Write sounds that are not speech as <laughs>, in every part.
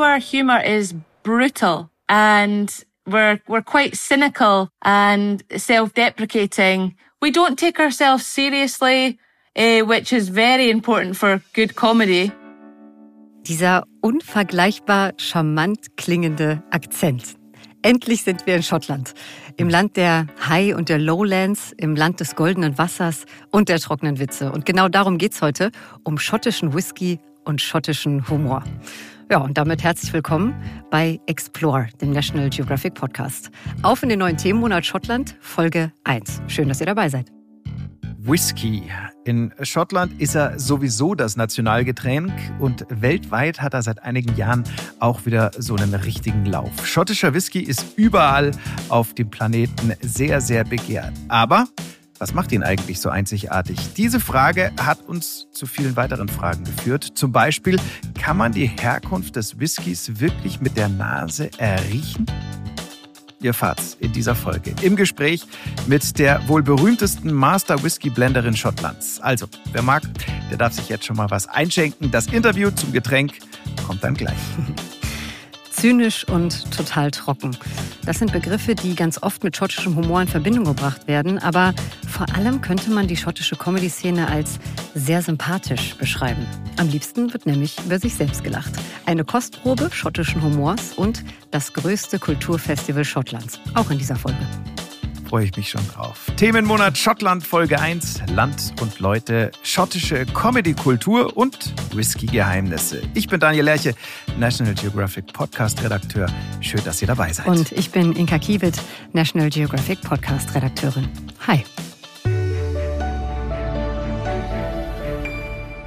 our humor is brutal and we're, we're quite cynical and self-deprecating. We don't take ourselves seriously, uh, which is very important for good comedy. Dieser unvergleichbar charmant klingende Akzent. Endlich sind wir in Schottland. Im Land der High- und der Lowlands, im Land des goldenen Wassers und der trockenen Witze. Und genau darum geht's heute, um schottischen Whisky und schottischen Humor. Ja, und damit herzlich willkommen bei Explore, dem National Geographic Podcast. Auf in den neuen Themenmonat Schottland, Folge 1. Schön, dass ihr dabei seid. Whisky. In Schottland ist er sowieso das Nationalgetränk und weltweit hat er seit einigen Jahren auch wieder so einen richtigen Lauf. Schottischer Whisky ist überall auf dem Planeten sehr, sehr begehrt. Aber was macht ihn eigentlich so einzigartig? Diese Frage hat uns zu vielen weiteren Fragen geführt. Zum Beispiel, kann man die Herkunft des Whiskys wirklich mit der Nase erriechen? Ihr erfahrt's in dieser Folge im Gespräch mit der wohl berühmtesten Master Whisky Blenderin Schottlands. Also, wer mag, der darf sich jetzt schon mal was einschenken. Das Interview zum Getränk kommt dann gleich. <laughs> Zynisch und total trocken. Das sind Begriffe, die ganz oft mit schottischem Humor in Verbindung gebracht werden, aber vor allem könnte man die schottische Comedy-Szene als sehr sympathisch beschreiben. Am liebsten wird nämlich über sich selbst gelacht. Eine Kostprobe schottischen Humors und das größte Kulturfestival Schottlands. Auch in dieser Folge freue ich mich schon drauf. Themenmonat Schottland Folge 1, Land und Leute, schottische Comedy-Kultur und Whisky-Geheimnisse. Ich bin Daniel Lerche, National Geographic Podcast-Redakteur. Schön, dass ihr dabei seid. Und ich bin Inka Kiewit, National Geographic Podcast-Redakteurin. Hi.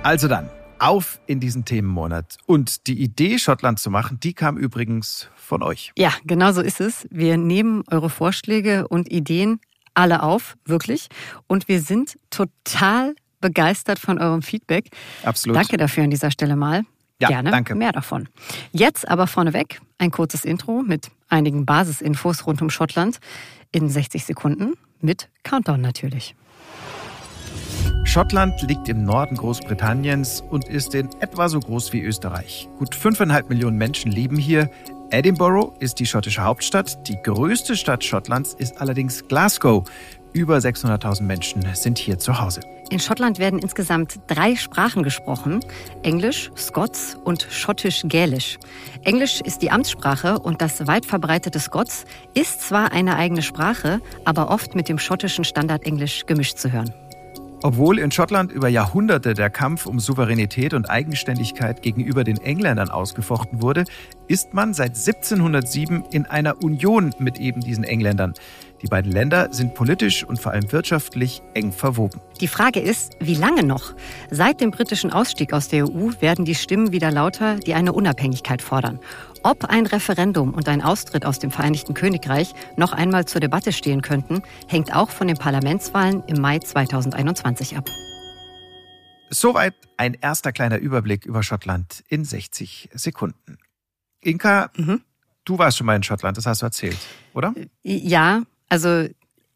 Also dann, auf in diesen Themenmonat. Und die Idee, Schottland zu machen, die kam übrigens von euch. Ja, genau so ist es. Wir nehmen eure Vorschläge und Ideen alle auf, wirklich. Und wir sind total begeistert von eurem Feedback. Absolut. Danke dafür an dieser Stelle mal. Ja, Gerne danke. mehr davon. Jetzt aber vorneweg ein kurzes Intro mit einigen Basisinfos rund um Schottland in 60 Sekunden mit Countdown natürlich. Schottland liegt im Norden Großbritanniens und ist in etwa so groß wie Österreich. Gut 5,5 Millionen Menschen leben hier. Edinburgh ist die schottische Hauptstadt. Die größte Stadt Schottlands ist allerdings Glasgow. Über 600.000 Menschen sind hier zu Hause. In Schottland werden insgesamt drei Sprachen gesprochen. Englisch, Scots und Schottisch-Gälisch. Englisch ist die Amtssprache und das weit verbreitete Scots ist zwar eine eigene Sprache, aber oft mit dem schottischen Standardenglisch gemischt zu hören. Obwohl in Schottland über Jahrhunderte der Kampf um Souveränität und Eigenständigkeit gegenüber den Engländern ausgefochten wurde, ist man seit 1707 in einer Union mit eben diesen Engländern. Die beiden Länder sind politisch und vor allem wirtschaftlich eng verwoben. Die Frage ist, wie lange noch? Seit dem britischen Ausstieg aus der EU werden die Stimmen wieder lauter, die eine Unabhängigkeit fordern. Ob ein Referendum und ein Austritt aus dem Vereinigten Königreich noch einmal zur Debatte stehen könnten, hängt auch von den Parlamentswahlen im Mai 2021 ab. Soweit ein erster kleiner Überblick über Schottland in 60 Sekunden. Inka, mhm. du warst schon mal in Schottland, das hast du erzählt, oder? Ja, also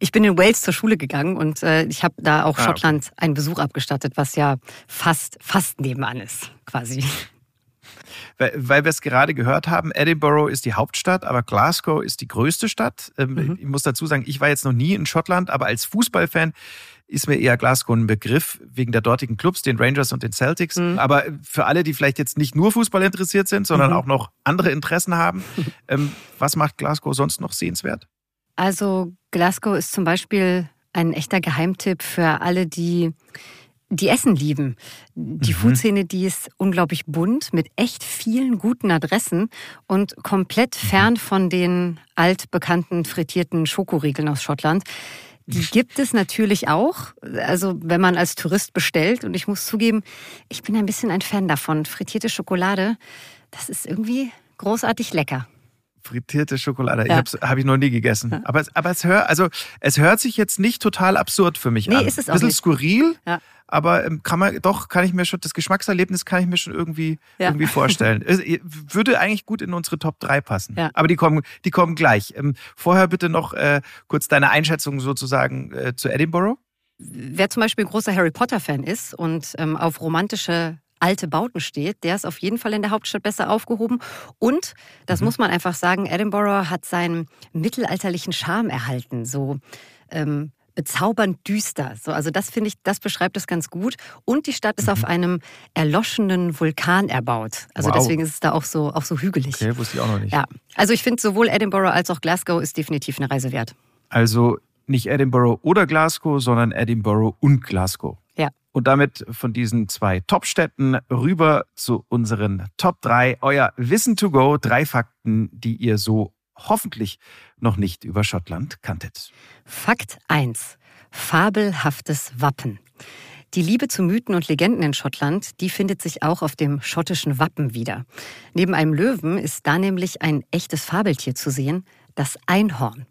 ich bin in Wales zur Schule gegangen und äh, ich habe da auch Ah, Schottland einen Besuch abgestattet, was ja fast, fast nebenan ist, quasi. Weil, weil wir es gerade gehört haben, Edinburgh ist die Hauptstadt, aber Glasgow ist die größte Stadt. Ähm, Mhm. Ich muss dazu sagen, ich war jetzt noch nie in Schottland, aber als Fußballfan ist mir eher Glasgow ein Begriff wegen der dortigen Clubs, den Rangers und den Celtics. Mhm. Aber für alle, die vielleicht jetzt nicht nur Fußball interessiert sind, sondern Mhm. auch noch andere Interessen haben, <laughs> ähm, was macht Glasgow sonst noch sehenswert? Also Glasgow ist zum Beispiel ein echter Geheimtipp für alle, die die Essen lieben. Die Mhm. Foodszene, die ist unglaublich bunt mit echt vielen guten Adressen und komplett Mhm. fern von den altbekannten frittierten Schokoriegeln aus Schottland. Die gibt es natürlich auch, also wenn man als Tourist bestellt. Und ich muss zugeben, ich bin ein bisschen ein Fan davon. Frittierte Schokolade, das ist irgendwie großartig lecker. Frittierte Schokolade. Ja. Ich habe hab ich noch nie gegessen. Aber, es- aber es, hör, also, es hört sich jetzt nicht total absurd für mich Nee, an. ist es auch Bisschen nicht. skurril, Ja. aber ähm, kann man doch, kann ich mir schon, das Geschmackserlebnis kann ich mir schon irgendwie, Ja. irgendwie vorstellen. <laughs> Es, äh, würde eigentlich gut in unsere Top 3 passen. Ja. Aber die kommen, die kommen gleich. Ähm, vorher bitte noch äh, kurz deine Einschätzung sozusagen äh, zu Edinburgh. Wer zum Beispiel großer Harry Potter-Fan ist und ähm, auf romantische alte Bauten steht, der ist auf jeden Fall in der Hauptstadt besser aufgehoben. Und, das mhm. muss man einfach sagen, Edinburgh hat seinen mittelalterlichen Charme erhalten. So ähm, bezaubernd düster. So, also das finde ich, das beschreibt es ganz gut. Und die Stadt ist mhm. auf einem erloschenen Vulkan erbaut. Also wow. deswegen ist es da auch so, auch so hügelig. Okay, wusste ich auch noch nicht. Ja, also ich finde sowohl Edinburgh als auch Glasgow ist definitiv eine Reise wert. Also nicht Edinburgh oder Glasgow, sondern Edinburgh und Glasgow. Und damit von diesen zwei Top-Städten rüber zu unseren Top 3, euer Wissen to go, drei Fakten, die ihr so hoffentlich noch nicht über Schottland kanntet. Fakt 1. Fabelhaftes Wappen. Die Liebe zu Mythen und Legenden in Schottland, die findet sich auch auf dem schottischen Wappen wieder. Neben einem Löwen ist da nämlich ein echtes Fabeltier zu sehen, das Einhorn.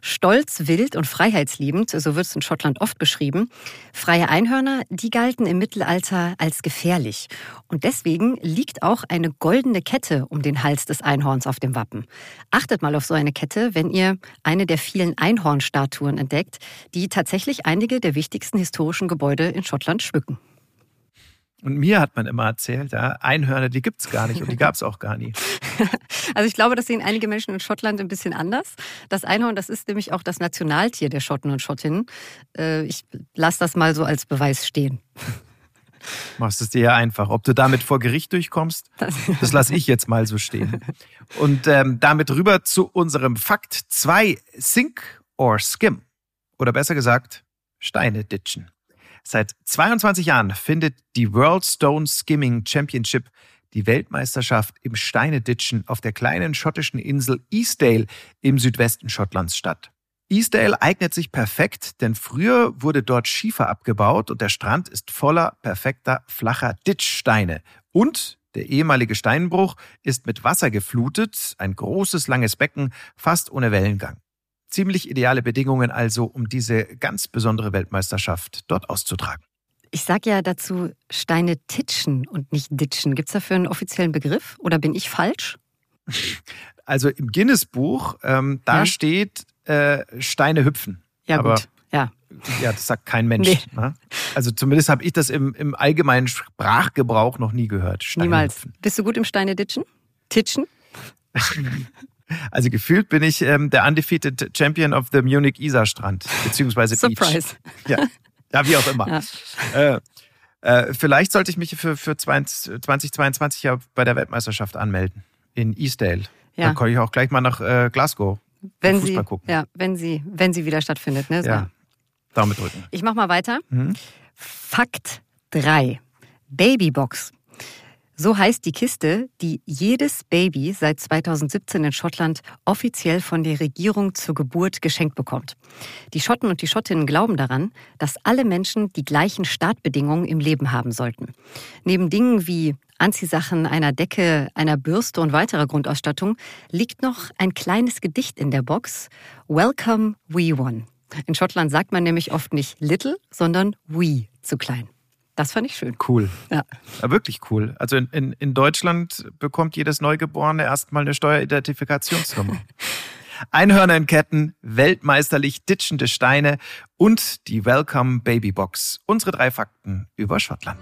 Stolz, wild und freiheitsliebend, so wird es in Schottland oft beschrieben. Freie Einhörner, die galten im Mittelalter als gefährlich. Und deswegen liegt auch eine goldene Kette um den Hals des Einhorns auf dem Wappen. Achtet mal auf so eine Kette, wenn ihr eine der vielen Einhornstatuen entdeckt, die tatsächlich einige der wichtigsten historischen Gebäude in Schottland schmücken. Und mir hat man immer erzählt, ja, Einhörner, die gibt's gar nicht und die gab's auch gar nie. <laughs> Also ich glaube, das sehen einige Menschen in Schottland ein bisschen anders. Das Einhorn, das ist nämlich auch das Nationaltier der Schotten und Schottinnen. Äh, ich lasse das mal so als Beweis stehen. <laughs> Machst es dir ja einfach. Ob du damit vor Gericht durchkommst, <laughs> das lasse ich jetzt mal so stehen. Und ähm, damit rüber zu unserem Fakt 2, Sink or Skim. Oder besser gesagt, Steine ditchen. Seit 22 Jahren findet die World Stone Skimming Championship die Weltmeisterschaft im Steineditschen auf der kleinen schottischen Insel Eastdale im Südwesten Schottlands statt. Eastdale eignet sich perfekt, denn früher wurde dort Schiefer abgebaut und der Strand ist voller perfekter flacher Ditchsteine. Und der ehemalige Steinbruch ist mit Wasser geflutet, ein großes langes Becken, fast ohne Wellengang. Ziemlich ideale Bedingungen also, um diese ganz besondere Weltmeisterschaft dort auszutragen. Ich sage ja dazu Steine titschen und nicht ditchen. Gibt es dafür einen offiziellen Begriff oder bin ich falsch? <laughs> Also im Guinness-Buch, ähm, da ja. steht äh, Steine hüpfen. Ja, Aber, gut. Ja. ja, das sagt kein Mensch. Nee. Ne? Also zumindest habe ich das im, im allgemeinen Sprachgebrauch noch nie gehört. Steine Niemals. Hüpfen. Bist du gut im Steine ditchen? Titschen? <laughs> Also gefühlt bin ich ähm, der undefeated Champion of the Munich Isar Strand, beziehungsweise Surprise. Beach. Ja. ja, wie auch immer. Ja. Äh, äh, vielleicht sollte ich mich für, für 2022 ja bei der Weltmeisterschaft anmelden in Eastdale. Ja. Dann komme ich auch gleich mal nach äh, Glasgow. Wenn Fußball sie, gucken. Ja, wenn sie, wenn sie wieder stattfindet. Ne? So. Ja. Daumen drücken. Ich mach mal weiter. Mhm. Fakt 3. Babybox. So heißt die Kiste, die jedes Baby seit 2017 in Schottland offiziell von der Regierung zur Geburt geschenkt bekommt. Die Schotten und die Schottinnen glauben daran, dass alle Menschen die gleichen Startbedingungen im Leben haben sollten. Neben Dingen wie Anziehsachen, einer Decke, einer Bürste und weiterer Grundausstattung liegt noch ein kleines Gedicht in der Box. Welcome, Wee One. In Schottland sagt man nämlich oft nicht little, sondern wee zu klein. Das fand ich schön. Cool. Ja. ja wirklich cool. Also in, in, in Deutschland bekommt jedes Neugeborene erstmal eine Steueridentifikationsnummer. <laughs> Einhörner in Ketten, weltmeisterlich ditschende Steine und die Welcome Baby Box. Unsere drei Fakten über Schottland.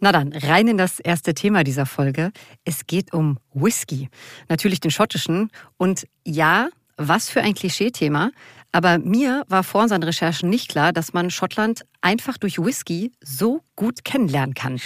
Na dann, rein in das erste Thema dieser Folge. Es geht um Whisky. Natürlich den schottischen. Und ja, was für ein Klischeethema. Aber mir war vor unseren Recherchen nicht klar, dass man Schottland einfach durch Whisky so gut kennenlernen kann.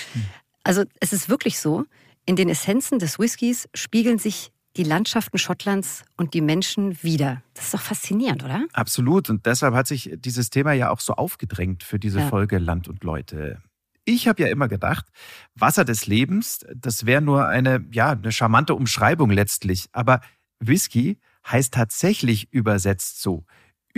Also es ist wirklich so, in den Essenzen des Whiskys spiegeln sich die Landschaften Schottlands und die Menschen wieder. Das ist doch faszinierend, oder? Absolut. Und deshalb hat sich dieses Thema ja auch so aufgedrängt für diese ja. Folge Land und Leute. Ich habe ja immer gedacht, Wasser des Lebens, das wäre nur eine, ja, eine charmante Umschreibung letztlich. Aber Whisky heißt tatsächlich übersetzt so.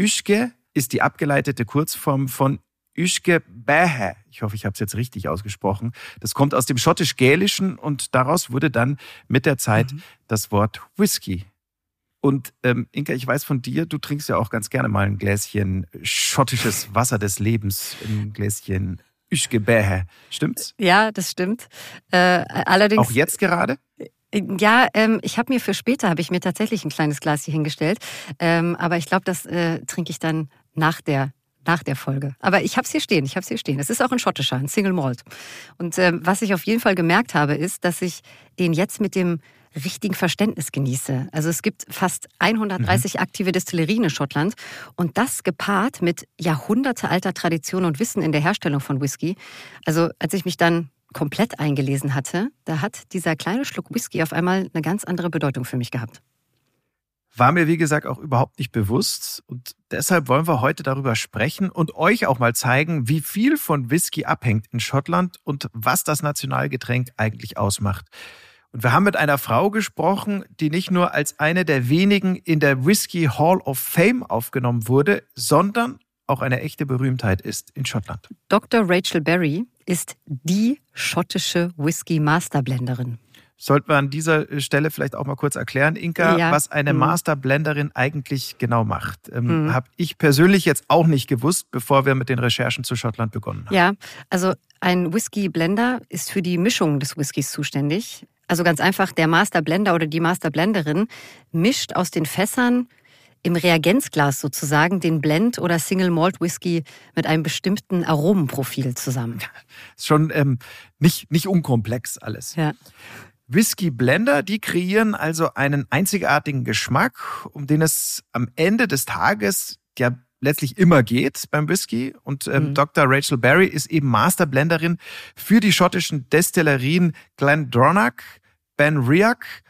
Üschke ist die abgeleitete Kurzform von Üschke Bähe. Ich hoffe, ich habe es jetzt richtig ausgesprochen. Das kommt aus dem schottisch-gälischen und daraus wurde dann mit der Zeit mhm. das Wort Whisky. Und ähm, Inka, ich weiß von dir, du trinkst ja auch ganz gerne mal ein Gläschen schottisches Wasser des Lebens, ein Gläschen Üschke Bähe. Stimmt's? Ja, das stimmt. Äh, allerdings. Auch jetzt gerade? Ja, ähm, ich habe mir für später habe ich mir tatsächlich ein kleines Glas hier hingestellt, ähm, aber ich glaube, das äh, trinke ich dann nach der nach der Folge. Aber ich habe es hier stehen, ich habe es hier stehen. Es ist auch ein schottischer, ein Single Malt. Und äh, was ich auf jeden Fall gemerkt habe, ist, dass ich den jetzt mit dem richtigen Verständnis genieße. Also es gibt fast 130 mhm. aktive Destillerien in Schottland und das gepaart mit jahrhundertealter Tradition und Wissen in der Herstellung von Whisky. Also als ich mich dann komplett eingelesen hatte, da hat dieser kleine Schluck Whisky auf einmal eine ganz andere Bedeutung für mich gehabt. War mir, wie gesagt, auch überhaupt nicht bewusst. Und deshalb wollen wir heute darüber sprechen und euch auch mal zeigen, wie viel von Whisky abhängt in Schottland und was das Nationalgetränk eigentlich ausmacht. Und wir haben mit einer Frau gesprochen, die nicht nur als eine der wenigen in der Whisky Hall of Fame aufgenommen wurde, sondern auch eine echte Berühmtheit ist in Schottland. Dr. Rachel Berry ist die schottische Whisky Masterblenderin. Sollten wir an dieser Stelle vielleicht auch mal kurz erklären, Inka, ja. was eine mhm. Masterblenderin eigentlich genau macht. Ähm, mhm. Habe ich persönlich jetzt auch nicht gewusst, bevor wir mit den Recherchen zu Schottland begonnen haben. Ja, also ein Whisky-Blender ist für die Mischung des Whiskys zuständig. Also ganz einfach, der Masterblender oder die Masterblenderin mischt aus den Fässern im Reagenzglas sozusagen den Blend oder Single Malt Whisky mit einem bestimmten Aromenprofil zusammen. Ist schon ähm, nicht, nicht unkomplex alles. Ja. Whisky Blender, die kreieren also einen einzigartigen Geschmack, um den es am Ende des Tages ja letztlich immer geht beim Whisky. Und ähm, mhm. Dr. Rachel Berry ist eben Masterblenderin für die schottischen Destillerien Glendronach, Ben Riach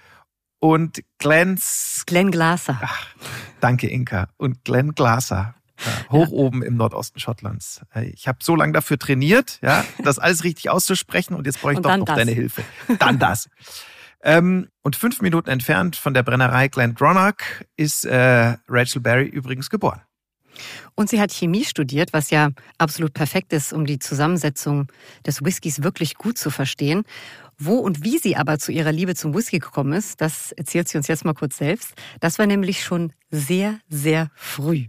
und Glens... Glenn Glaser. Ach, danke, Inka. Und Glenn Glaser. Ja, hoch ja. oben im Nordosten Schottlands. Ich habe so lange dafür trainiert, ja, das alles richtig auszusprechen und jetzt brauche ich doch noch das. deine Hilfe. Dann das. ähm, und fünf Minuten entfernt von der Brennerei Glendronach ist äh, Rachel Berry übrigens geboren. Und sie hat Chemie studiert, was ja absolut perfekt ist, um die Zusammensetzung des Whiskys wirklich gut zu verstehen. Wo und wie sie aber zu ihrer Liebe zum Whisky gekommen ist, das erzählt sie uns jetzt mal kurz selbst. Das war nämlich schon sehr, sehr früh.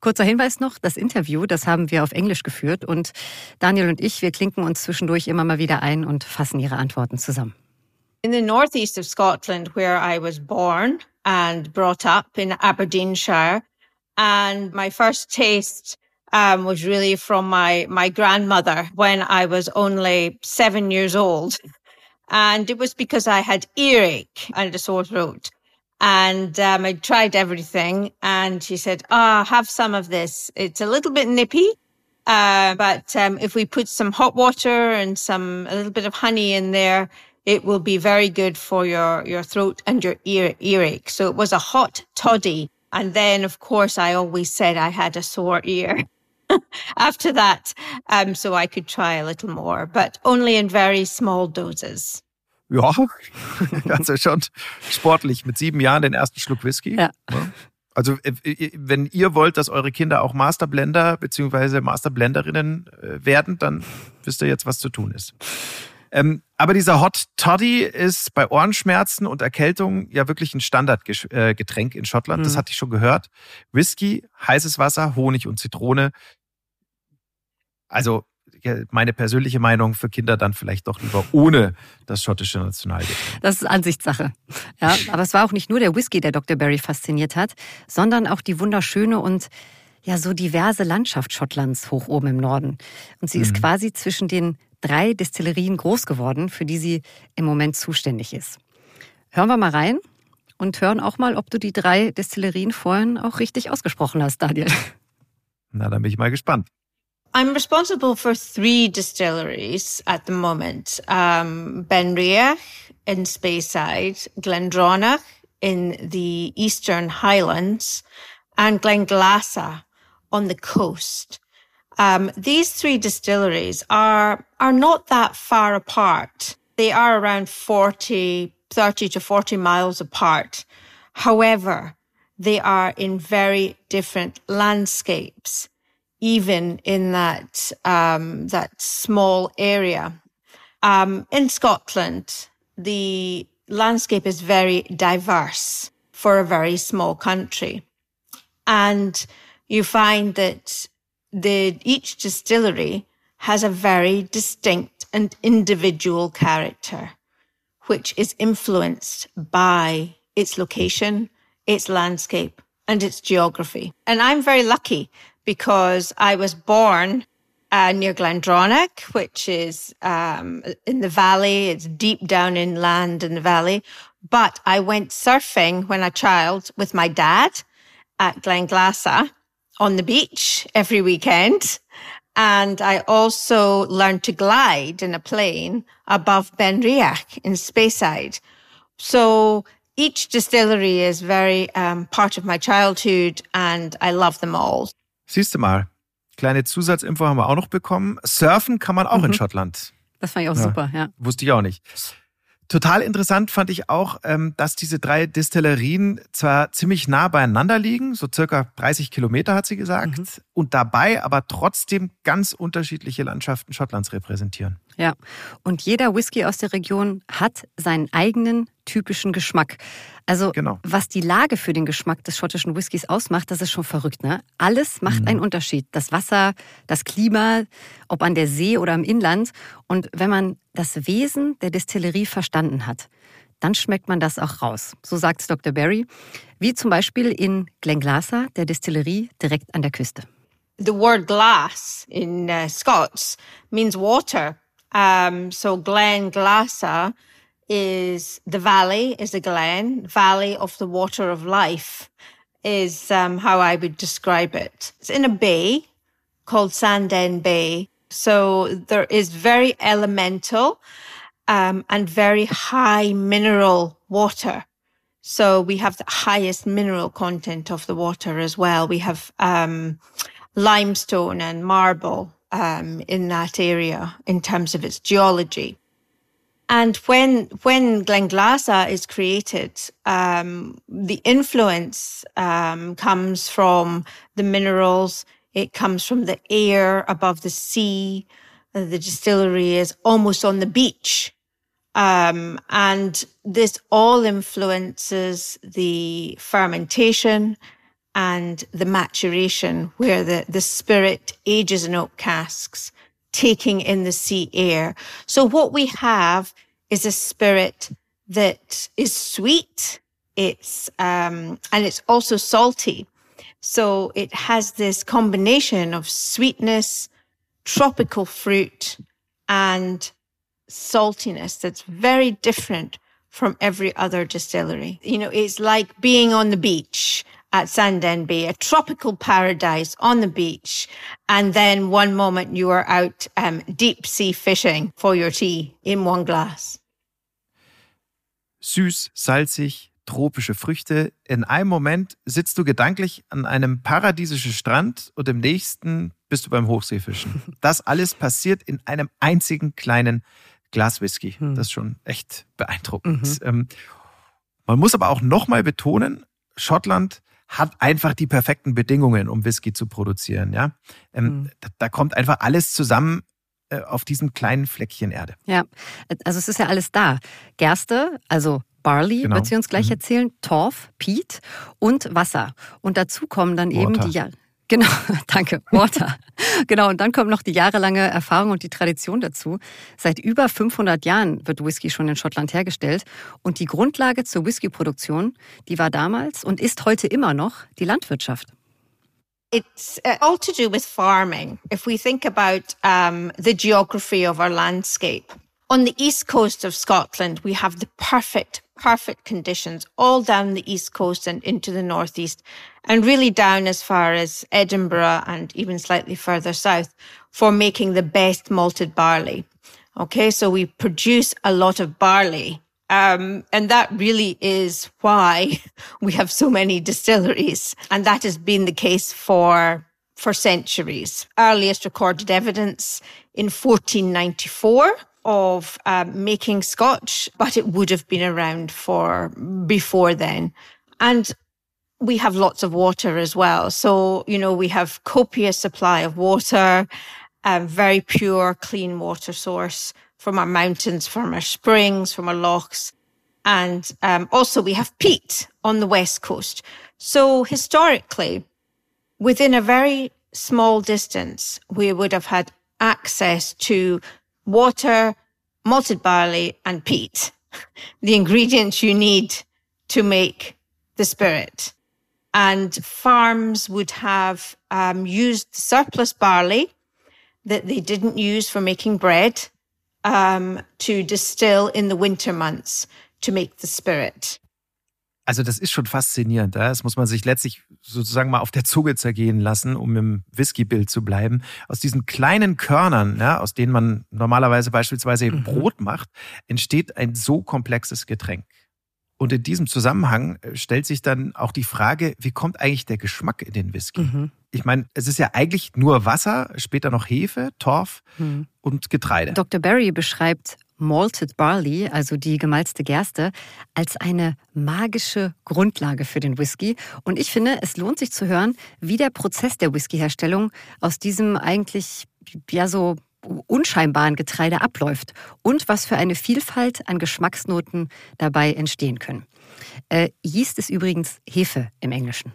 Kurzer Hinweis noch, das Interview, das haben wir auf Englisch geführt und Daniel und ich, wir klinken uns zwischendurch immer mal wieder ein und fassen ihre Antworten zusammen. In the northeast of Scotland, where I was born and brought up in Aberdeenshire, And my first taste um, was really from my, my grandmother when I was only seven years old. And it was because I had earache and a sore throat. And um, I tried everything. And she said, ah, oh, have some of this. It's a little bit nippy. Uh, but um, if we put some hot water and some a little bit of honey in there, it will be very good for your your throat and your ear earache. So it was a hot toddy and then, of course, I always said I had a sore ear <laughs> after that. Um, so I could try a little more, but only in very small doses. Ja, <laughs> also schon sportlich. Mit sieben Jahren den ersten Schluck Whisky. Ja. Also, äh, äh, wenn ihr wollt, dass eure Kinder auch Masterblender bzw. Masterblenderinnen äh, werden, dann wisst ihr jetzt, was zu tun ist. Ähm, aber dieser Hot Toddy ist bei Ohrenschmerzen und Erkältung ja wirklich ein Standardgetränk in Schottland. Mhm. Das hatte ich schon gehört. Whisky, heißes Wasser, Honig und Zitrone. Also meine persönliche Meinung für Kinder dann vielleicht doch lieber ohne das schottische Nationalgetränk. Das ist Ansichtssache. Ja, aber es war auch nicht nur der Whisky, der Dr. Barry fasziniert hat, sondern auch die wunderschöne und ja so diverse Landschaft Schottlands hoch oben im Norden. Und sie mhm. ist quasi zwischen den drei Destillerien groß geworden, für die sie im Moment zuständig ist. Hören wir mal rein und hören auch mal, ob du die drei Destillerien vorhin auch richtig ausgesprochen hast, Daniel. Na, dann bin ich mal gespannt. I'm responsible for three distilleries at the moment. Um, Benriach in Speyside, Glendronach in the Eastern Highlands, and Glenglassa on the coast. Um, these three distilleries are, are not that far apart. They are around 40, 30 to 40 miles apart. However, they are in very different landscapes, even in that, um, that small area. Um, in Scotland, the landscape is very diverse for a very small country. And you find that the, each distillery has a very distinct and individual character, which is influenced by its location, its landscape, and its geography. And I'm very lucky because I was born uh, near Glendronach, which is um, in the valley. It's deep down inland in the valley. But I went surfing when a child with my dad at Glenglassa on the beach every weekend. And I also learned to glide in a plane above Benriach in Speyside. So each distillery is very um, part of my childhood and I love them all. Siehst du mal, kleine Zusatzinfo haben wir auch noch bekommen. Surfen kann man auch mhm. in Schottland. Das fand ich auch ja, super, ja. Wusste ich auch nicht. Total interessant fand ich auch, ähm, dass diese drei Distillerien zwar ziemlich nah beieinander liegen, so circa 30 Kilometer hat sie gesagt, mhm. und dabei aber trotzdem ganz unterschiedliche Landschaften Schottlands repräsentieren. Ja, und jeder Whisky aus der Region hat seinen eigenen typischen Geschmack. Also genau. was die Lage für den Geschmack des schottischen Whiskys ausmacht, das ist schon verrückt. Ne? Alles macht mhm. einen Unterschied. Das Wasser, das Klima, ob an der See oder im Inland. Und wenn man das Wesen der Distillerie verstanden hat, dann schmeckt man das auch raus. So sagt Dr. Barry. Wie zum Beispiel in Glenglasa, der Distillerie direkt an der Küste. The word glass in uh, Scots means water. Um, so Glenglasa is the valley, is a glen, valley of the water of life is um, how I would describe it. It's in a bay called Sanden Bay. So there is very elemental um, and very high mineral water. So we have the highest mineral content of the water as well. We have um, limestone and marble um, in that area in terms of its geology. And when when Glenglassaugh is created, um, the influence um, comes from the minerals. It comes from the air above the sea. The distillery is almost on the beach, um, and this all influences the fermentation and the maturation, where the the spirit ages in oak casks taking in the sea air. So what we have is a spirit that is sweet. It's, um, and it's also salty. So it has this combination of sweetness, tropical fruit and saltiness that's very different from every other distillery. You know, it's like being on the beach at Sanden Bay, a tropical paradise on the beach. And then one moment you are out um, deep sea fishing for your tea in one glass. Süß, salzig, tropische Früchte. In einem Moment sitzt du gedanklich an einem paradiesischen Strand und im nächsten bist du beim Hochseefischen. <laughs> Das alles passiert in einem einzigen kleinen Glas Whisky. Hm. Das ist schon echt beeindruckend. Mhm. Ähm, man muss aber auch nochmal betonen, Schottland hat einfach die perfekten Bedingungen, um Whisky zu produzieren. Ja, ähm, mhm. da, da kommt einfach alles zusammen äh, auf diesem kleinen Fleckchen Erde. Ja, also es ist ja alles da. Gerste, also Barley, genau. wird sie uns gleich mhm. erzählen, Torf, Peat und Wasser. Und dazu kommen dann Water. eben die ja Genau, <laughs> danke, Water. genau, und dann kommt noch die jahrelange Erfahrung und die Tradition dazu. Seit über 500 Jahren wird Whisky schon in Schottland hergestellt und die Grundlage zur Whiskyproduktion, die war damals und ist heute immer noch die Landwirtschaft. It's uh, all to do with farming. If we think about um, the geography of our landscape, on the east coast of Scotland, we have the perfect perfect conditions all down the east coast and into the northeast and really down as far as Edinburgh and even slightly further south for making the best malted barley. Okay. So we produce a lot of barley. Um, and that really is why <laughs> we have so many distilleries. And that has been the case for, for centuries. Earliest recorded evidence in 1494 of um, making scotch, but it would have been around for before then. And we have lots of water as well. So, you know, we have copious supply of water, um, very pure, clean water source from our mountains, from our springs, from our lochs. And um, also we have peat on the west coast. So historically, within a very small distance, we would have had access to water, malted barley, and peat, <laughs> the ingredients you need to make the spirit. And farms would have um, used surplus barley that they didn't use for making bread um, to distill in the winter months to make the spirit. Also das ist schon faszinierend. Das muss man sich letztlich sozusagen mal auf der Zunge zergehen lassen, um im Whisky-Bild zu bleiben. Aus diesen kleinen Körnern, ja, aus denen man normalerweise beispielsweise mhm. Brot macht, entsteht ein so komplexes Getränk. Und in diesem Zusammenhang äh, stellt sich dann auch die Frage, wie kommt eigentlich der Geschmack in den Whisky? Mhm. Ich meine, es ist ja eigentlich nur Wasser, später noch Hefe, Torf mhm. und Getreide. Dr. Barry beschreibt Malted Barley, also die gemalzte Gerste, als eine magische Grundlage für den Whisky. Und ich finde, es lohnt sich zu hören, wie der Prozess der Whiskyherstellung aus diesem eigentlich ja so unscheinbaren Getreide abläuft und was für eine Vielfalt an Geschmacksnoten dabei entstehen können. Äh, Yeast ist übrigens Hefe im Englischen.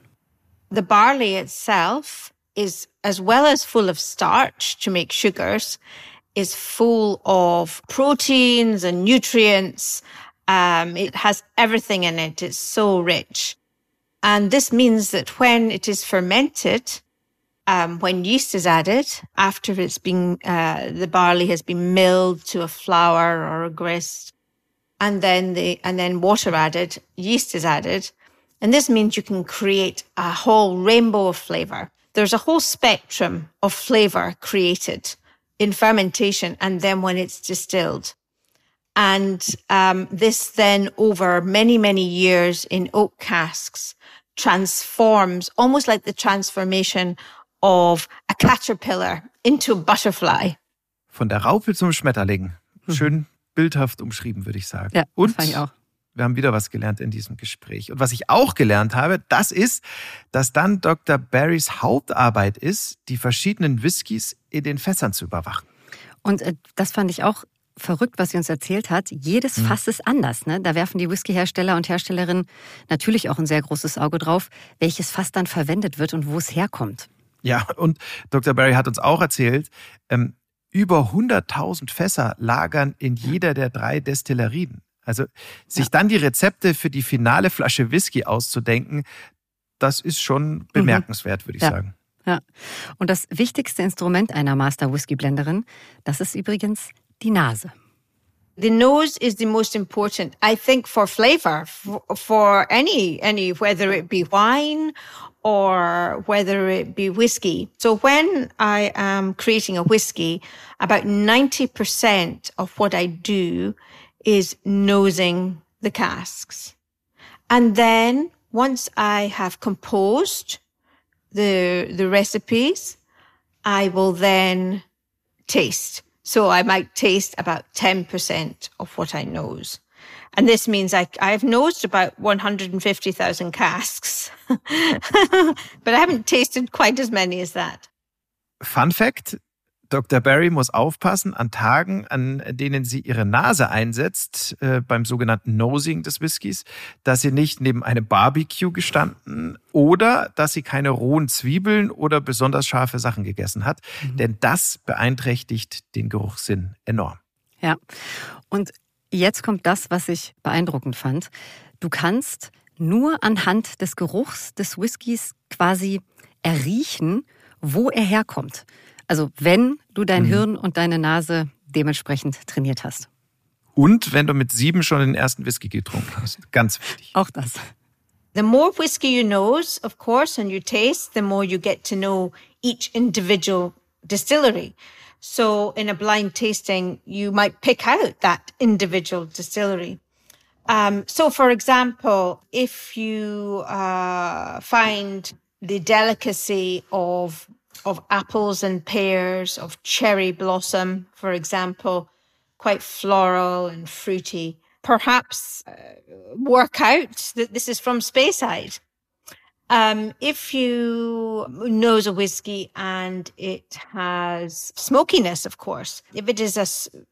The barley itself is as well as full of starch to make sugars, is full of proteins and nutrients. Um, it has everything in it. It's so rich. And this means that when it is fermented, um, when yeast is added after it's been uh, the barley has been milled to a flour or a grist, and then the and then water added, yeast is added, and this means you can create a whole rainbow of flavor. There's a whole spectrum of flavor created in fermentation, and then when it's distilled. And um, this then, over many, many years in oak casks, transforms almost like the transformation of a caterpillar into a butterfly. Von der Raupe zum Schmetterling. Mhm. Schön bildhaft umschrieben, würde ich sagen. Ja, Und ich auch. wir haben wieder was gelernt in diesem Gespräch. Und was ich auch gelernt habe, das ist, dass dann Dr. Barrys Hauptarbeit ist, die verschiedenen Whiskys in den Fässern zu überwachen. Und äh, das fand ich auch verrückt, was sie uns erzählt hat. Jedes mhm. Fass ist anders. Ne? Da werfen die Whiskyhersteller und Herstellerinnen natürlich auch ein sehr großes Auge drauf, welches Fass dann verwendet wird und wo es herkommt. Ja, und Dr. Barry hat uns auch erzählt, ähm, über 100.000 Fässer lagern in jeder der drei Destillerien. Also sich ja. dann die Rezepte für die finale Flasche Whisky auszudenken, das ist schon mhm. bemerkenswert, würde ich ja. sagen. Ja. Und das wichtigste Instrument einer Master Whisky Blenderin, das ist übrigens die Nase. The nose is the most important, I think, for flavor, for, any, any, whether it be wine or whether it be whiskey. So when I am creating a whiskey, about 90% of what I do is nosing the casks. And then once I have composed the, the recipes, I will then taste. So I might taste about 10% of what I nose. And this means I, I've nosed about 150,000 casks, <laughs> but I haven't tasted quite as many as that. Fun Fact. Dr. Barry muss aufpassen an Tagen, an denen sie ihre Nase einsetzt, äh, beim sogenannten Nosing des Whiskys, dass sie nicht neben einem Barbecue gestanden oder dass sie keine rohen Zwiebeln oder besonders scharfe Sachen gegessen hat. Mhm. Denn das beeinträchtigt den Geruchssinn enorm. Ja, und Jetzt kommt das, was ich beeindruckend fand. Du kannst nur anhand des Geruchs des Whiskys quasi erriechen, wo er herkommt. Also wenn du dein mhm. Hirn und deine Nase dementsprechend trainiert hast. Und wenn du mit sieben schon den ersten Whisky getrunken hast. Ganz wichtig. Auch das. The more whiskey you know, of course, and you taste, the more you get to know each individual distillery. So in a blind tasting, you might pick out that individual distillery. Um, so for example, if you, uh, find the delicacy of, of apples and pears, of cherry blossom, for example, quite floral and fruity, perhaps uh, work out that this is from Speyside um, if you nose a whiskey and it has smokiness, of course, if it is a,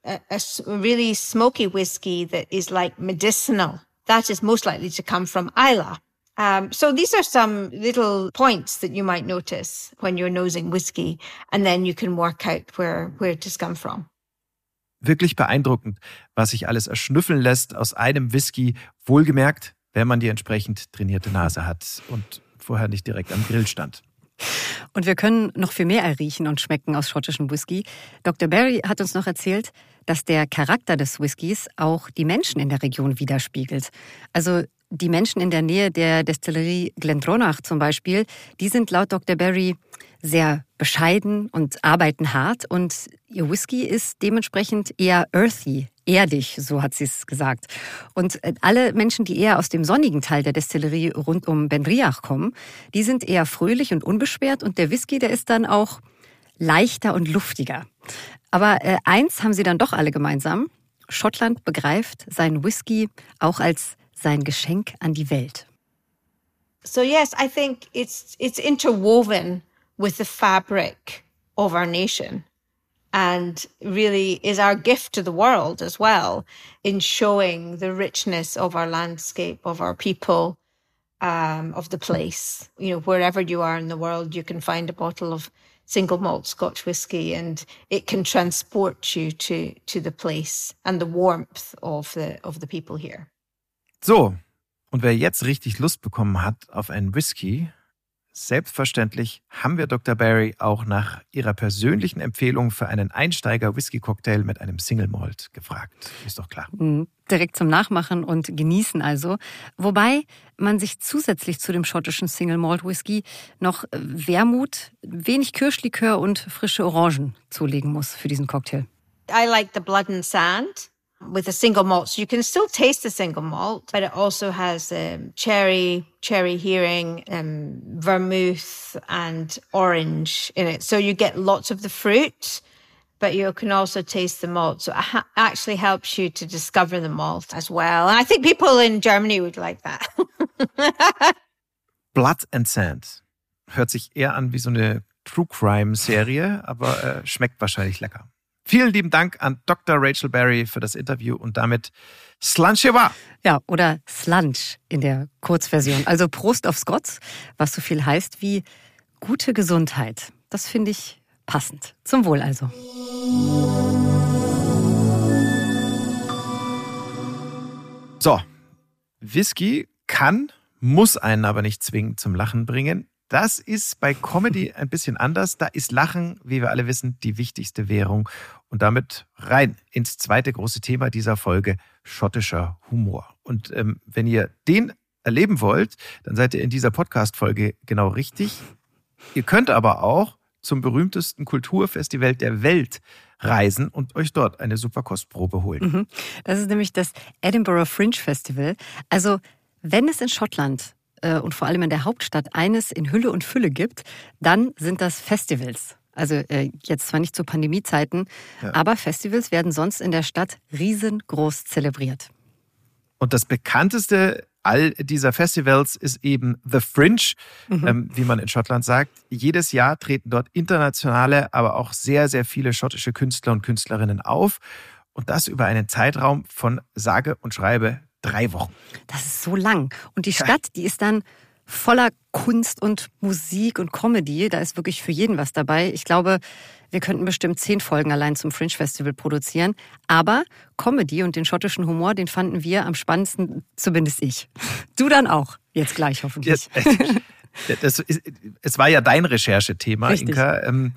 a, a, really smoky whiskey that is like medicinal, that is most likely to come from Isla. Um, so these are some little points that you might notice when you're nosing whiskey, and then you can work out where, where it has come from. Wirklich beeindruckend, was sich alles erschnüffeln lässt aus einem Whisky, wohlgemerkt, wenn man die entsprechend trainierte Nase hat. Und vorher nicht direkt am Grill stand. Und wir können noch viel mehr erriechen und schmecken aus schottischem Whisky. Dr. Barry hat uns noch erzählt, dass der Charakter des Whiskys auch die Menschen in der Region widerspiegelt. Also die Menschen in der Nähe der Destillerie Glendronach zum Beispiel, die sind laut Dr. Barry sehr bescheiden und arbeiten hart und ihr Whisky ist dementsprechend eher earthy, erdig, so hat sie es gesagt. Und äh, alle Menschen, die eher aus dem sonnigen Teil der Destillerie rund um Benriach kommen, die sind eher fröhlich und unbeschwert und der Whisky, der ist dann auch leichter und luftiger. Aber äh, eins haben sie dann doch alle gemeinsam. Schottland begreift seinen Whisky auch als sein Geschenk an die Welt. So yes, I think it's it's interwoven with the fabric of our nation and really is our gift to the world as well in showing the richness of our landscape, of our people, um, of the place. You know, wherever you are in the world, you can find a bottle of single malt Scotch whiskey and it can transport you to, to the place and the warmth of the, of the people here. So. Und wer jetzt richtig Lust bekommen hat auf einen Whisky, Selbstverständlich haben wir Dr. Barry auch nach ihrer persönlichen Empfehlung für einen Einsteiger-Whisky-Cocktail mit einem Single Malt gefragt. Ist doch klar. Mhm. Direkt zum Nachmachen und Genießen also. Wobei man sich zusätzlich zu dem schottischen Single Malt Whisky noch Wermut, wenig Kirschlikör und frische Orangen zulegen muss für diesen Cocktail. I like the blood and sand. With a single malt. So you can still taste the single malt, but it also has um, cherry, cherry hearing, um, vermouth and orange in it. So you get lots of the fruit, but you can also taste the malt. So it ha- actually helps you to discover the malt as well. And I think people in Germany would like that. <laughs> Blood and Sand. Hört sich eher an wie so eine True Crime Serie, aber äh, schmeckt wahrscheinlich lecker. Vielen lieben Dank an Dr. Rachel Berry für das Interview und damit Slanchewa. Ja, oder Slunch in der Kurzversion. Also Prost auf Scots, was so viel heißt wie gute Gesundheit. Das finde ich passend. Zum Wohl also. So, Whisky kann, muss einen aber nicht zwingend zum Lachen bringen. Das ist bei Comedy ein bisschen anders. Da ist Lachen, wie wir alle wissen, die wichtigste Währung. Und damit rein ins zweite große Thema dieser Folge, schottischer Humor. Und ähm, wenn ihr den erleben wollt, dann seid ihr in dieser Podcast-Folge genau richtig. Ihr könnt aber auch zum berühmtesten Kulturfestival der Welt reisen und euch dort eine super Kostprobe holen. Mhm. Das ist nämlich das Edinburgh Fringe Festival. Also, wenn es in Schottland und vor allem in der Hauptstadt eines in Hülle und Fülle gibt, dann sind das Festivals. Also äh, jetzt zwar nicht zu Pandemiezeiten, ja. aber Festivals werden sonst in der Stadt riesengroß zelebriert. Und das bekannteste all dieser Festivals ist eben The Fringe, mhm. ähm, wie man in Schottland sagt. Jedes Jahr treten dort internationale, aber auch sehr, sehr viele schottische Künstler und Künstlerinnen auf. Und das über einen Zeitraum von sage und schreibe drei Wochen. Das ist so lang. Und die Stadt, die ist dann voller Kunst und Musik und Comedy. Da ist wirklich für jeden was dabei. Ich glaube, wir könnten bestimmt zehn Folgen allein zum Fringe Festival produzieren. Aber Comedy und den schottischen Humor, den fanden wir am spannendsten, zumindest ich. <laughs> Du dann auch, jetzt gleich hoffentlich. Ja, <laughs> das ist, es war ja dein Recherchethema, Richtig. Inka.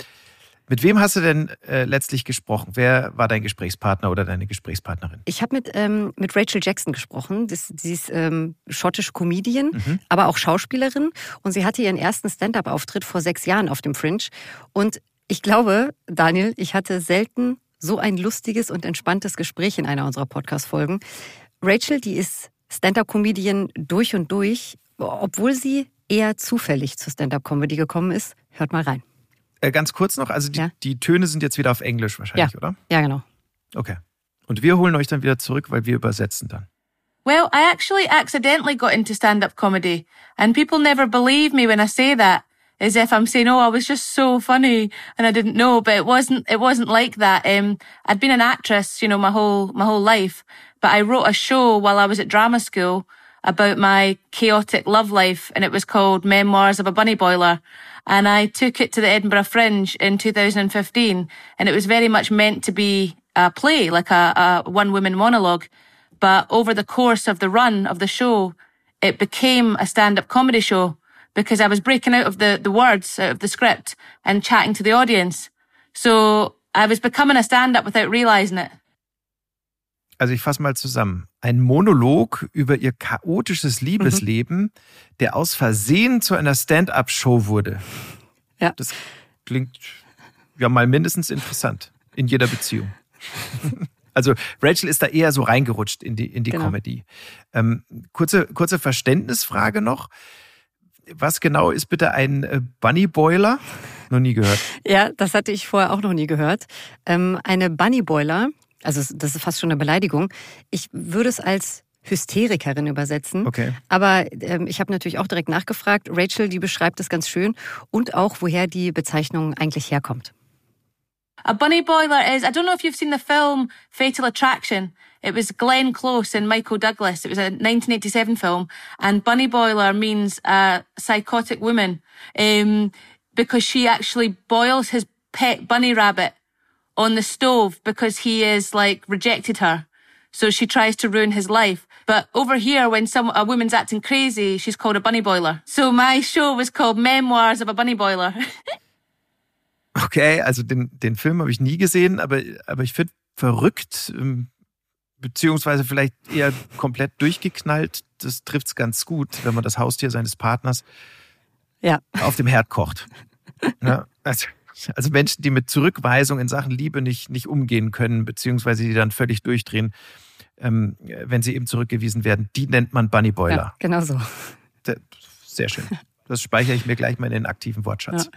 Mit wem hast du denn äh, letztlich gesprochen? Wer war dein Gesprächspartner oder deine Gesprächspartnerin? Ich habe mit, ähm, mit Rachel Jackson gesprochen. Das, sie ist ähm, schottische Comedian, mhm. aber auch Schauspielerin. Und sie hatte ihren ersten Stand-up-Auftritt vor sechs Jahren auf dem Fringe. Und ich glaube, Daniel, ich hatte selten so ein lustiges und entspanntes Gespräch in einer unserer Podcast-Folgen. Rachel, die ist Stand-up-Comedian durch und durch, obwohl sie eher zufällig zur Stand-up-Comedy gekommen ist. Hört mal rein. Äh, ganz kurz noch, also die, ja. die, Töne sind jetzt wieder auf Englisch wahrscheinlich, ja. oder? Ja, genau. Okay. Und wir holen euch dann wieder zurück, weil wir übersetzen dann. Well, I actually accidentally got into stand-up comedy and people never believe me when I say that. As if I'm saying, oh, I was just so funny and I didn't know, but it wasn't, it wasn't like that. Um, I'd been an actress, you know, my whole, my whole life, but I wrote a show while I was at drama school about my chaotic love life and it was called Memoirs of a Bunny Boiler and I took it to the Edinburgh Fringe in 2015 and it was very much meant to be a play, like a, a one woman monologue. But over the course of the run of the show, it became a stand up comedy show because I was breaking out of the, the words out of the script and chatting to the audience. So I was becoming a stand-up without realizing it. Also ich fasse mal zusammen. Ein Monolog über ihr chaotisches Liebesleben, mhm. der aus Versehen zu einer Stand-up-Show wurde. Ja. Das klingt ja mal mindestens interessant in jeder Beziehung. <laughs> Also Rachel ist da eher so reingerutscht in die, in die genau. Comedy. Ähm, kurze, kurze Verständnisfrage noch. Was genau ist bitte ein äh, Bunny Boiler? Noch nie gehört. Ja, das hatte ich vorher auch noch nie gehört. Ähm, eine Bunny Boiler, also das ist fast schon eine Beleidigung. Ich würde es als Hysterikerin übersetzen. Okay. Aber ähm, ich habe natürlich auch direkt nachgefragt. Rachel, die beschreibt es ganz schön und auch, woher die Bezeichnung eigentlich herkommt. A bunny boiler is, I don't know if you've seen the film Fatal Attraction. It was Glenn Close and Michael Douglas. It was a 1987 film. And bunny boiler means a psychotic woman, um, because she actually boils his pet bunny rabbit on the stove because he is like rejected her. So she tries to ruin his life. But over here, when some, a woman's acting crazy, she's called a bunny boiler. So my show was called Memoirs of a Bunny Boiler. <laughs> Okay, also den, den Film habe ich nie gesehen, aber, aber ich finde verrückt, ähm, beziehungsweise vielleicht eher komplett durchgeknallt. Das trifft es ganz gut, wenn man das Haustier seines Partners ja. auf dem Herd kocht. <laughs> Ja, also, also Menschen, die mit Zurückweisung in Sachen Liebe nicht, nicht umgehen können, beziehungsweise die dann völlig durchdrehen, ähm, wenn sie eben zurückgewiesen werden, die nennt man Bunny Boiler. Ja, genau so. Sehr schön. Das speichere ich mir gleich mal in den aktiven Wortschatz. Ja.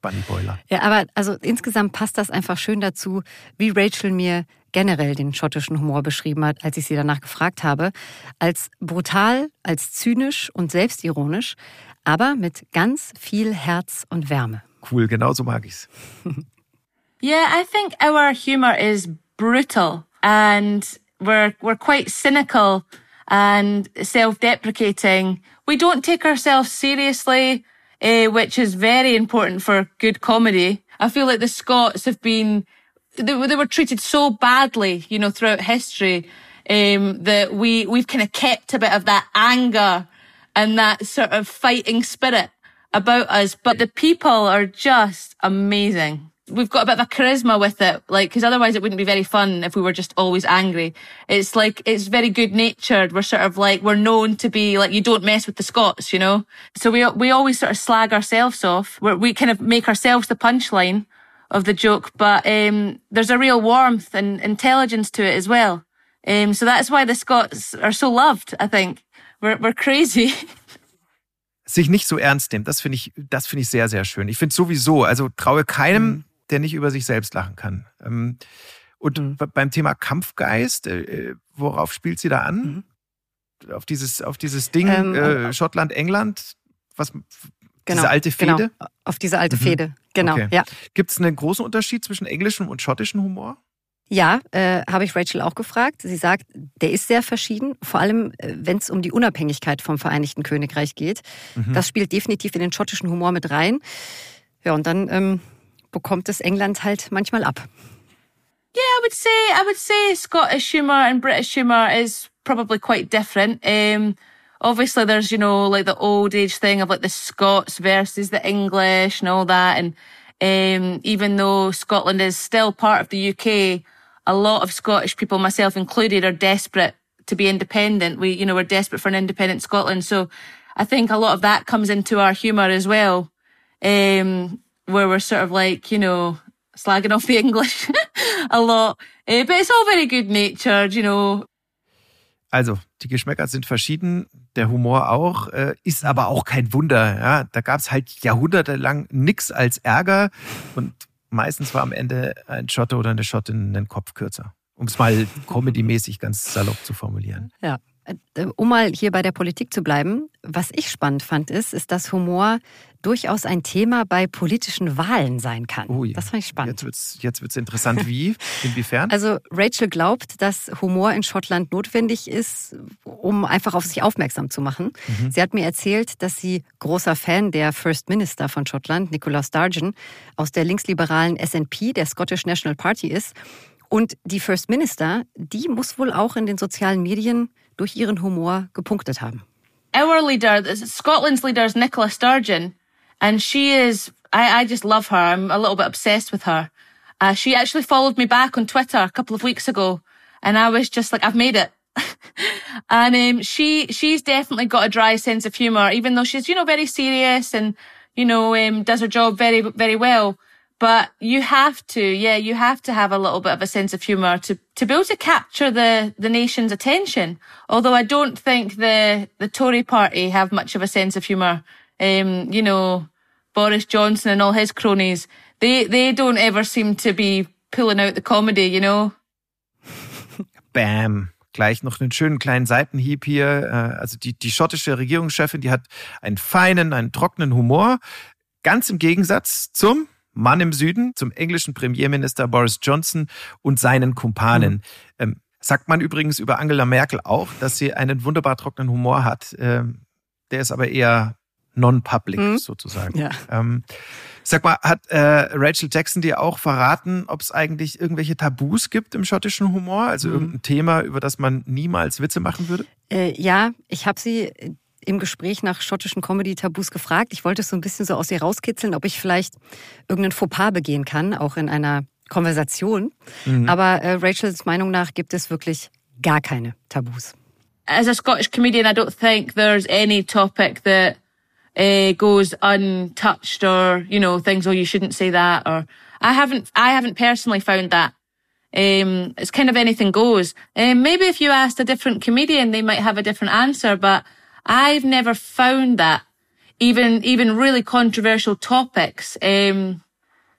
Bunny Boiler. Ja, aber also insgesamt passt das einfach schön dazu, wie Rachel mir generell den schottischen Humor beschrieben hat, als ich sie danach gefragt habe. Als brutal, als zynisch und selbstironisch, aber mit ganz viel Herz und Wärme. Cool, genau so mag ich's. <laughs> yeah, I think our humor is brutal and we're we're quite cynical and self-deprecating. We don't take ourselves seriously. uh, which is very important for good comedy. I feel like the Scots have been, they, they were treated so badly, you know, throughout history, um, that we, we've kind of kept a bit of that anger and that sort of fighting spirit about us. But the people are just amazing we've got a bit of a charisma with it, like, cause otherwise it wouldn't be very fun if we were just always angry. It's like, it's very good natured. We're sort of like, we're known to be like, you don't mess with the Scots, you know? So we, we always sort of slag ourselves off. We're, we kind of make ourselves the punchline of the joke, but, um, there's a real warmth and intelligence to it as well. Um, so that's why the Scots are so loved, I think. We're, we're crazy. <laughs> sich nicht so ernst nimmt. Das finde ich, das finde ich sehr, sehr schön. Ich finde sowieso, also traue keinem mhm. der nicht über sich selbst lachen kann. Ähm, und mhm. beim Thema Kampfgeist, äh, worauf spielt sie da an? Mhm. Auf dieses, auf dieses Ding ähm, äh, Schottland, England, was genau, diese alte Fehde? Genau, auf diese alte mhm. Fehde, genau. Okay. Ja. Gibt es einen großen Unterschied zwischen englischem und schottischem Humor? Ja, äh, habe ich Rachel auch gefragt. Sie sagt, der ist sehr verschieden, vor allem äh, wenn es um die Unabhängigkeit vom Vereinigten Königreich geht. Mhm. Das spielt definitiv in den schottischen Humor mit rein. Ja, und dann ähm, bekommt es England halt manchmal ab. Yeah, I would say I would say Scottish humour and British humour is probably quite different. Um, obviously, there's you know like the old age thing of like the Scots versus the English and all that, and um, even though Scotland is still part of the UK, a lot of Scottish people, myself included, are desperate to be independent. We, you know, we're desperate for an independent Scotland. So I think a lot of that comes into our humour as well. Um, where we're sort of like, you know, slagging <laughs> off the English <laughs> a lot. Uh, but it's all very good natured, you know. Also, die Geschmäcker sind verschieden, der Humor auch, äh, ist aber auch kein Wunder. Ja? Da gab es halt jahrhundertelang nix als Ärger und meistens war am Ende ein Schotte oder eine Schottin einen Kopf kürzer. Um es mal <laughs> comedymäßig ganz salopp zu formulieren. Ja. Äh, um mal hier bei der Politik zu bleiben, was ich spannend fand, ist, ist, dass Humor durchaus ein Thema bei politischen Wahlen sein kann. Oh ja. Das fand ich spannend. Jetzt wird's, jetzt wird's interessant. Wie? <laughs> Inwiefern? Also Rachel glaubt, dass Humor in Schottland notwendig ist, um einfach auf sich aufmerksam zu machen. Mhm. Sie hat mir erzählt, dass sie großer Fan der First Minister von Schottland, Nicola Sturgeon, aus der linksliberalen SNP, der Scottish National Party ist. Und die First Minister, die muss wohl auch in den sozialen Medien durch ihren Humor gepunktet haben. Our leader, Scotland's leader is Nicola Sturgeon, and she is, I, I just love her. I'm a little bit obsessed with her. Uh, she actually followed me back on Twitter a couple of weeks ago, and I was just like, I've made it. <laughs> and um, she she's definitely got a dry sense of humour, even though she's you know very serious and you know um, does her job very very well. But you have to, yeah, you have to have a little bit of a sense of humour to, to be able to capture the, the nation's attention. Although I don't think the, the Tory party have much of a sense of humour. Um, you know, Boris Johnson and all his cronies, they, they don't ever seem to be pulling out the comedy, you know? <laughs> Bam. Gleich noch einen schönen kleinen Seitenhieb hier. Äh, also die, die schottische Regierungschefin, die hat einen feinen, einen trockenen Humor. Ganz im Gegensatz zum Mann im Süden, zum englischen Premierminister Boris Johnson und seinen Kumpanen. Mhm. Ähm, sagt man übrigens über Angela Merkel auch, dass sie einen wunderbar trockenen Humor hat. Ähm, der ist aber eher non-public mhm. sozusagen. Ja. Ähm, sag mal, hat äh, Rachel Jackson dir auch verraten, ob es eigentlich irgendwelche Tabus gibt im schottischen Humor? Also mhm. irgendein Thema, über das man niemals Witze machen würde? Äh, ja, ich habe sie im Gespräch nach schottischen Comedy-Tabus gefragt. Ich wollte es so ein bisschen so aus ihr rauskitzeln, ob ich vielleicht irgendeinen Fauxpas begehen kann, auch in einer Konversation. Mhm. Aber äh, Rachels Meinung nach gibt es wirklich gar keine Tabus. As a Scottish comedian, I don't think there's any topic that uh, goes untouched or, you know, things, oh, you shouldn't say that or I haven't, I haven't personally found that. Um, it's kind of anything goes. Um, maybe if you asked a different comedian, they might have a different answer, but I've never found that even, even really controversial topics, um,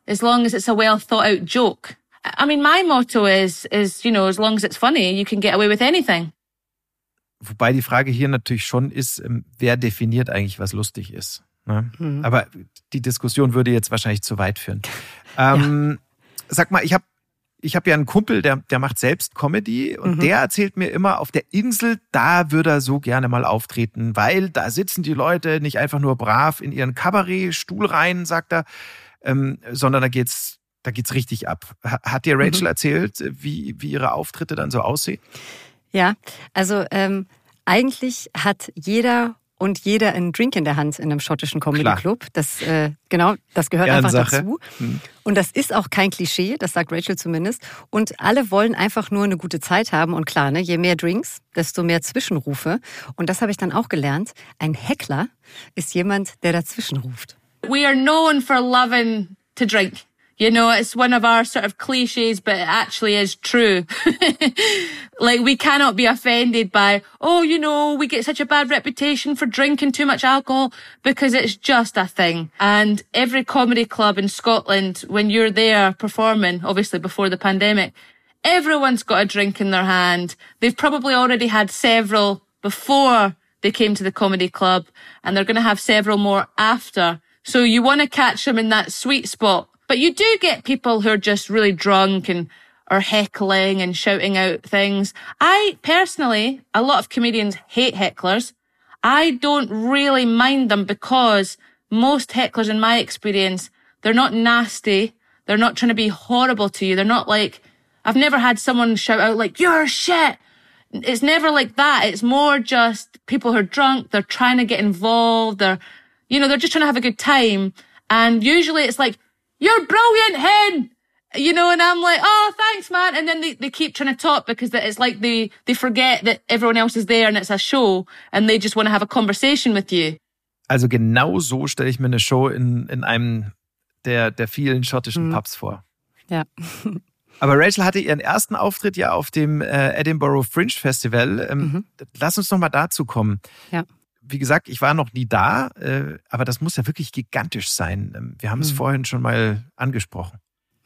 as long as it's a well thought out joke. I mean, my motto is, is, you know, as long as it's funny, you can get away with anything. Wobei die Frage hier natürlich schon ist, ähm, wer definiert eigentlich, was lustig ist. Ne? Mhm. Aber die Diskussion würde jetzt wahrscheinlich zu weit führen. Ähm, ja. Sag mal, ich habe ich habe ja einen Kumpel, der, der macht selbst Comedy und mhm. der erzählt mir immer, auf der Insel, da würde er so gerne mal auftreten, weil da sitzen die Leute nicht einfach nur brav in ihren Kabarettstuhl rein, sagt er, ähm, sondern da geht's, da geht's richtig ab. Hat dir Rachel mhm. erzählt, wie, wie ihre Auftritte dann so aussehen? Ja, also ähm, eigentlich hat jeder und jeder einen Drink in der Hand in einem schottischen Comedy Club. Das äh, genau, das gehört einfach dazu. Hm. Und das ist auch kein Klischee, das sagt Rachel zumindest. Und alle wollen einfach nur eine gute Zeit haben. Und klar, ne, je mehr Drinks, desto mehr Zwischenrufe. Und das habe ich dann auch gelernt. Ein Heckler ist jemand, der dazwischen ruft. We are known for loving to drink. You know, it's one of our sort of cliches, but it actually is true. <laughs> like we cannot be offended by, oh, you know, we get such a bad reputation for drinking too much alcohol because it's just a thing. And every comedy club in Scotland, when you're there performing, obviously before the pandemic, everyone's got a drink in their hand. They've probably already had several before they came to the comedy club and they're going to have several more after. So you want to catch them in that sweet spot but you do get people who are just really drunk and are heckling and shouting out things. I personally, a lot of comedians hate hecklers. I don't really mind them because most hecklers in my experience, they're not nasty. They're not trying to be horrible to you. They're not like, I've never had someone shout out like, you're shit. It's never like that. It's more just people who are drunk. They're trying to get involved. They're, you know, they're just trying to have a good time. And usually it's like, you're brilliant, hen. You know, and I'm like, oh, thanks, man. And then they, they keep trying to talk because it's like they, they forget that everyone else is there and it's a show and they just want to have a conversation with you. Also genau so stelle ich mir eine Show in, in einem der, der vielen schottischen mhm. Pubs vor. Ja. <laughs> Aber Rachel hatte ihren ersten Auftritt ja auf dem äh, Edinburgh Fringe Festival. Ähm, mhm. Lass uns noch mal dazu kommen. Ja wie gesagt, ich war noch nie da, äh, aber das muss ja wirklich gigantisch sein. Ähm, wir haben es hm. vorhin schon mal angesprochen.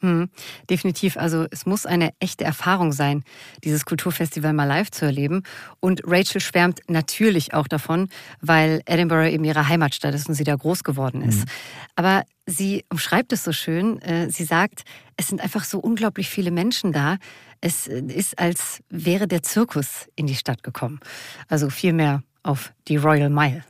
Hm, definitiv. Also es muss eine echte Erfahrung sein, dieses Kulturfestival mal live zu erleben. Und Rachel schwärmt natürlich auch davon, weil Edinburgh eben ihre Heimatstadt ist und sie da groß geworden ist. Mhm. Aber sie umschreibt es so schön. Äh, sie sagt, es sind einfach so unglaublich viele Menschen da. Es ist, als wäre der Zirkus in die Stadt gekommen. Also viel mehr of the Royal Mile.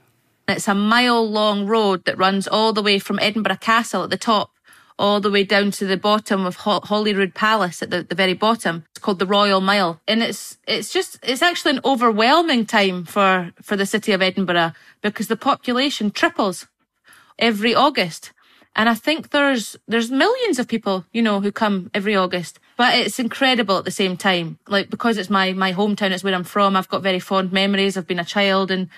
It's a mile long road that runs all the way from Edinburgh Castle at the top all the way down to the bottom of Ho- Holyrood Palace at the, the very bottom. It's called the Royal Mile. And it's, it's just, it's actually an overwhelming time for, for the city of Edinburgh because the population triples every August. And I think there's, there's millions of people, you know, who come every August, but it's incredible at the same time. Like, because it's my, my hometown, it's where I'm from. I've got very fond memories. I've been a child and,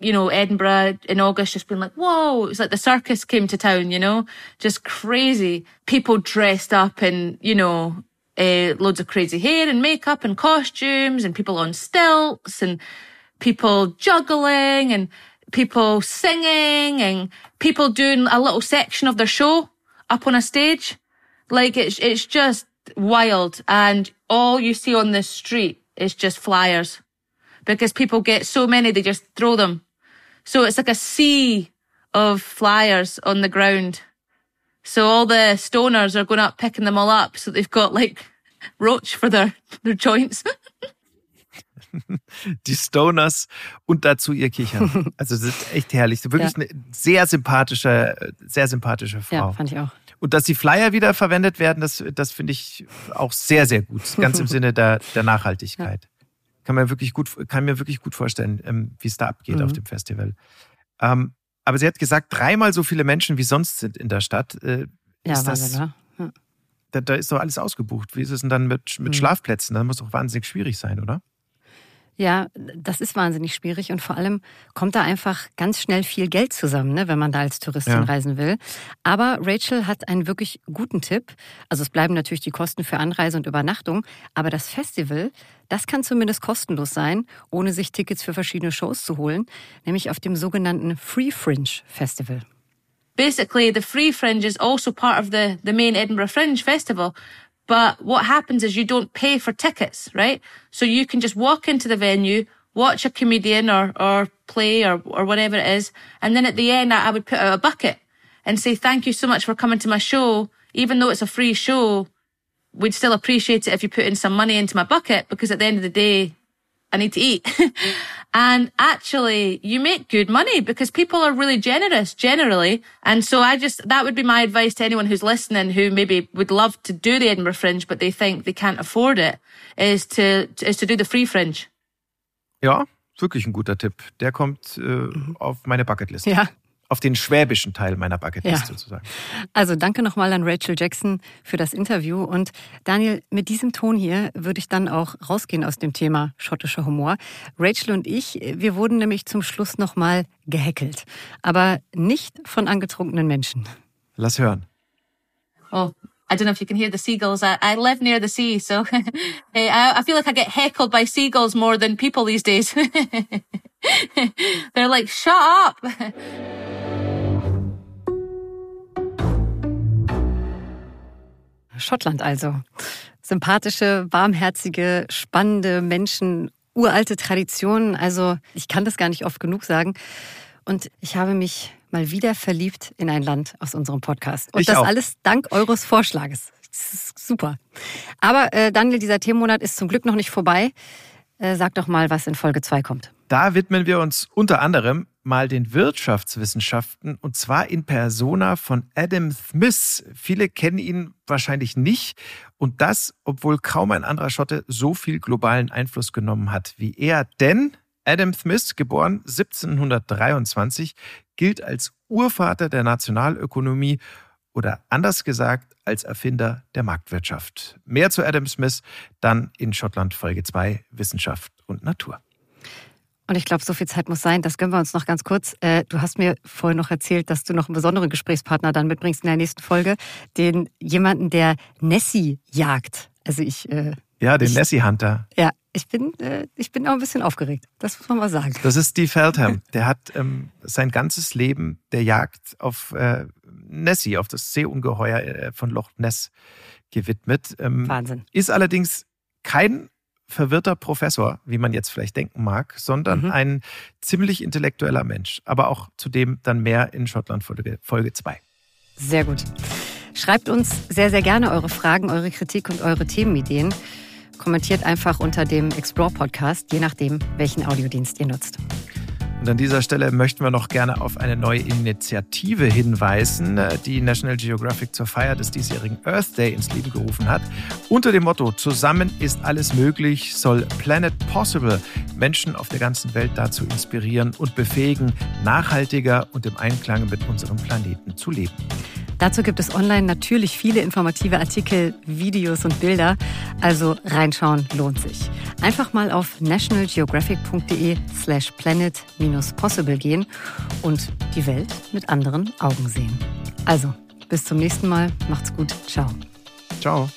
you know, Edinburgh in August just been like, whoa, it's like the circus came to town, you know, just crazy. People dressed up in, you know, uh, loads of crazy hair and makeup and costumes and people on stilts and people juggling and people singing and people doing a little section of their show up on a stage. Like it's, it's just wild. And all you see on the street is just flyers because people get so many, they just throw them. So it's like a sea of flyers on the ground. So all the stoners are going up picking them all up. So they've got like <laughs> roach for their, their joints. <laughs> die Stoners und dazu ihr Kichern. <laughs> Also das ist echt herrlich. Wirklich ja. eine sehr sympathische, sehr sympathische Frau. Ja, fand ich auch. Und dass die Flyer wieder verwendet werden, das, das finde ich auch sehr, sehr gut. Ganz im <laughs> Sinne der, der Nachhaltigkeit. Ja. Kann man wirklich gut, kann mir wirklich gut vorstellen, ähm, wie es da abgeht mhm. auf dem Festival. Ähm, aber sie hat gesagt, dreimal so viele Menschen wie sonst sind in der Stadt. Äh, ja, ist das, ja. da, da, ist doch alles ausgebucht. Wie ist es denn dann mit, mit mhm. Schlafplätzen? Das muss doch wahnsinnig schwierig sein, oder? Ja, das ist wahnsinnig schwierig und vor allem kommt da einfach ganz schnell viel Geld zusammen, ne, wenn man da als Touristin ja. reisen will. Aber Rachel hat einen wirklich guten Tipp. Also es bleiben natürlich die Kosten für Anreise und Übernachtung, aber das Festival, das kann zumindest kostenlos sein, ohne sich Tickets für verschiedene Shows zu holen, nämlich auf dem sogenannten Free Fringe Festival. Basically, the Free Fringe is also part of the, the main Edinburgh Fringe Festival. But what happens is you don't pay for tickets, right? So you can just walk into the venue, watch a comedian or, or play or, or whatever it is. And then at the end, I, I would put out a bucket and say, thank you so much for coming to my show. Even though it's a free show, we'd still appreciate it if you put in some money into my bucket because at the end of the day, I need to eat. <laughs> and actually you make good money because people are really generous generally. And so I just, that would be my advice to anyone who's listening who maybe would love to do the Edinburgh Fringe, but they think they can't afford it, is to, is to do the free Fringe. Ja, wirklich ein guter Tipp. Der kommt äh, mhm. auf meine Bucketlist. Ja, auf den schwäbischen Teil meiner Bucketlist ja. sozusagen. Also danke nochmal an Rachel Jackson für das Interview. Und Daniel, mit diesem Ton hier würde ich dann auch rausgehen aus dem Thema schottischer Humor. Rachel und ich, wir wurden nämlich zum Schluss nochmal gehackelt. Aber nicht von angetrunkenen Menschen. Lass hören. Oh, I don't know if you can hear the seagulls. I, I live near the sea, so <laughs> I, I feel like I get heckled by seagulls more than people these days. <laughs> <laughs> They're like, shut up. Schottland also. Sympathische, warmherzige, spannende Menschen, uralte Traditionen. Also ich kann das gar nicht oft genug sagen. Und ich habe mich mal wieder verliebt in ein Land aus unserem Podcast. Und ich das auch. alles dank eures Vorschlages. Das ist super. Aber äh, Daniel, dieser Themenmonat ist zum Glück noch nicht vorbei. Äh, sag doch mal, was in Folge 2 kommt. Da widmen wir uns unter anderem mal den Wirtschaftswissenschaften und zwar in Persona von Adam Smith. Viele kennen ihn wahrscheinlich nicht und das, obwohl kaum ein anderer Schotte so viel globalen Einfluss genommen hat wie er. Denn Adam Smith, geboren 1723, gilt als Urvater der Nationalökonomie oder anders gesagt als Erfinder der Marktwirtschaft. Mehr zu Adam Smith dann in Schottland Folge 2 Wissenschaft und Natur. Und ich glaube, so viel Zeit muss sein. Das gönnen wir uns noch ganz kurz. Äh, du hast mir vorhin noch erzählt, dass du noch einen besonderen Gesprächspartner dann mitbringst in der nächsten Folge. Den jemanden, der Nessie jagt. Also ich. Äh, ja, den ich, Nessie Hunter. Ja, ich bin, äh, ich bin auch ein bisschen aufgeregt. Das muss man mal sagen. Das ist Steve Feldham. <laughs> Der hat ähm, sein ganzes Leben der Jagd auf äh, Nessie, auf das Seeungeheuer von Loch Ness gewidmet. Ähm, Wahnsinn. Ist allerdings kein verwirrter Professor, wie man jetzt vielleicht denken mag, sondern mhm. ein ziemlich intellektueller Mensch. Aber auch zudem dann mehr in Schottland Folge, Folge 2. Sehr gut. Schreibt uns sehr, sehr gerne eure Fragen, eure Kritik und eure Themenideen. Kommentiert einfach unter dem Explore Podcast, je nachdem, welchen Audiodienst ihr nutzt. Und an dieser Stelle möchten wir noch gerne auf eine neue Initiative hinweisen, die National Geographic zur Feier des diesjährigen Earth Day ins Leben gerufen hat. Unter dem Motto Zusammen ist alles möglich soll Planet Possible Menschen auf der ganzen Welt dazu inspirieren und befähigen, nachhaltiger und im Einklang mit unserem Planeten zu leben. Dazu gibt es online natürlich viele informative Artikel, Videos und Bilder. Also reinschauen lohnt sich. Einfach mal auf nationalgeographic.de slash planet-possible gehen und die Welt mit anderen Augen sehen. Also, bis zum nächsten Mal. Macht's gut. Ciao. Ciao.